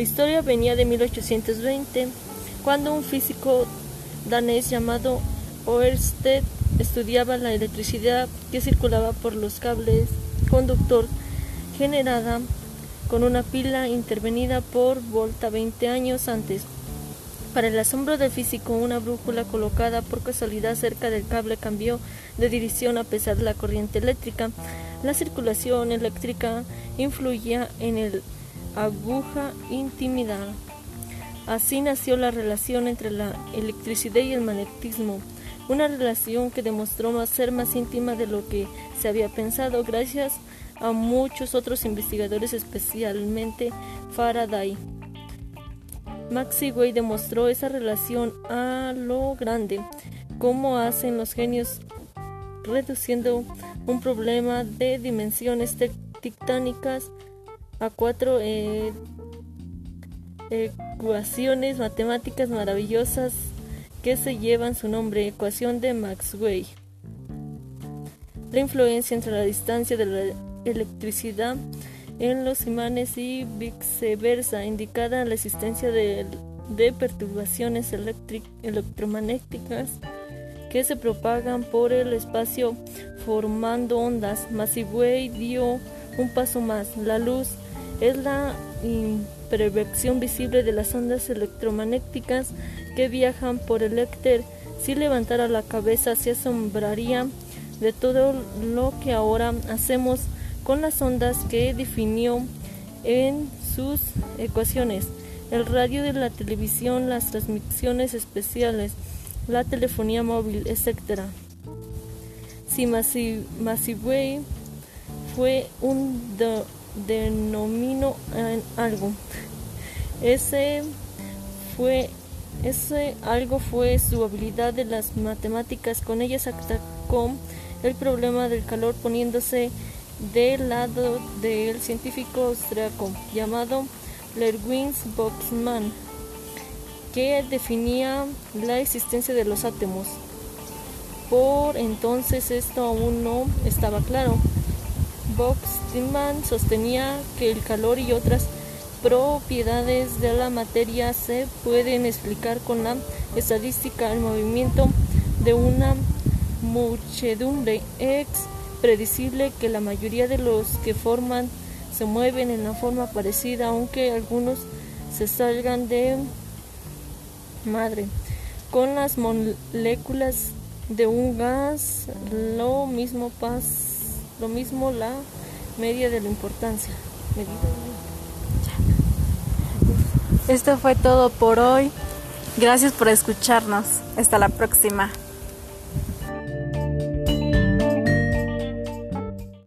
La historia venía de 1820, cuando un físico danés llamado Oersted estudiaba la electricidad que circulaba por los cables conductor generada con una pila intervenida por Volta 20 años antes. Para el asombro del físico, una brújula colocada por casualidad cerca del cable cambió de dirección a pesar de la corriente eléctrica. La circulación eléctrica influía en el aguja intimidada. Así nació la relación entre la electricidad y el magnetismo, una relación que demostró ser más íntima de lo que se había pensado gracias a muchos otros investigadores, especialmente Faraday. Maxwell demostró esa relación a lo grande, como hacen los genios reduciendo un problema de dimensiones titánicas a cuatro eh, ecuaciones matemáticas maravillosas que se llevan su nombre, ecuación de Maxwell. La influencia entre la distancia de la electricidad en los imanes y viceversa, indicada la existencia de, perturbaciones electromagnéticas que se propagan por el espacio formando ondas. Maxwell dio un paso más. La luz es la imperfección visible de las ondas electromagnéticas que viajan por el éter. Si levantara la cabeza se asombraría de todo lo que ahora hacemos con las ondas que definió en sus ecuaciones, el radio de la televisión, las transmisiones especiales, la telefonía móvil, etc. Si Massive fue un denomino en algo, ese fue ese algo fue su habilidad de las matemáticas. Con ellas atacó el problema del calor poniéndose del lado del científico austriaco llamado Lerwins Boxman, que definía la existencia de los átomos. Por entonces esto aún no estaba claro. Boxman sostenía que el calor y otras propiedades de la materia se pueden explicar con la estadística, el movimiento de una muchedumbre ex predecible que la mayoría de los que forman se mueven en una forma parecida, aunque algunos se salgan de madre. Con las moléculas de un gas, lo mismo pas, lo mismo la media de la importancia. Esto fue todo por hoy. Gracias por escucharnos. Hasta la próxima.